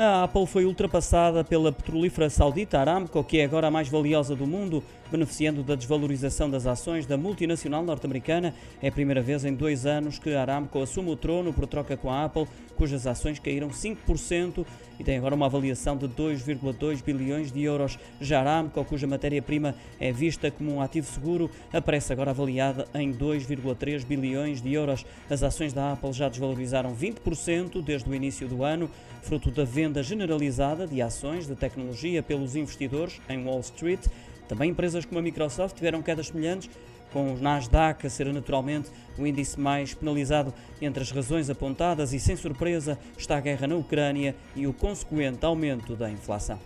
A Apple foi ultrapassada pela petrolífera saudita Aramco, que é agora a mais valiosa do mundo, beneficiando da desvalorização das ações da multinacional norte-americana. É a primeira vez em dois anos que a Aramco assume o trono por troca com a Apple, cujas ações caíram 5% e tem agora uma avaliação de 2,2 bilhões de euros. Já a Aramco, cuja matéria-prima é vista como um ativo seguro, aparece agora avaliada em 2,3 bilhões de euros. As ações da Apple já desvalorizaram 20% desde o início do ano, fruto da venda generalizada de ações de tecnologia pelos investidores em Wall Street. Também empresas como a Microsoft tiveram quedas semelhantes, com o Nasdaq a ser naturalmente o índice mais penalizado entre as razões apontadas e, sem surpresa, está a guerra na Ucrânia e o consequente aumento da inflação.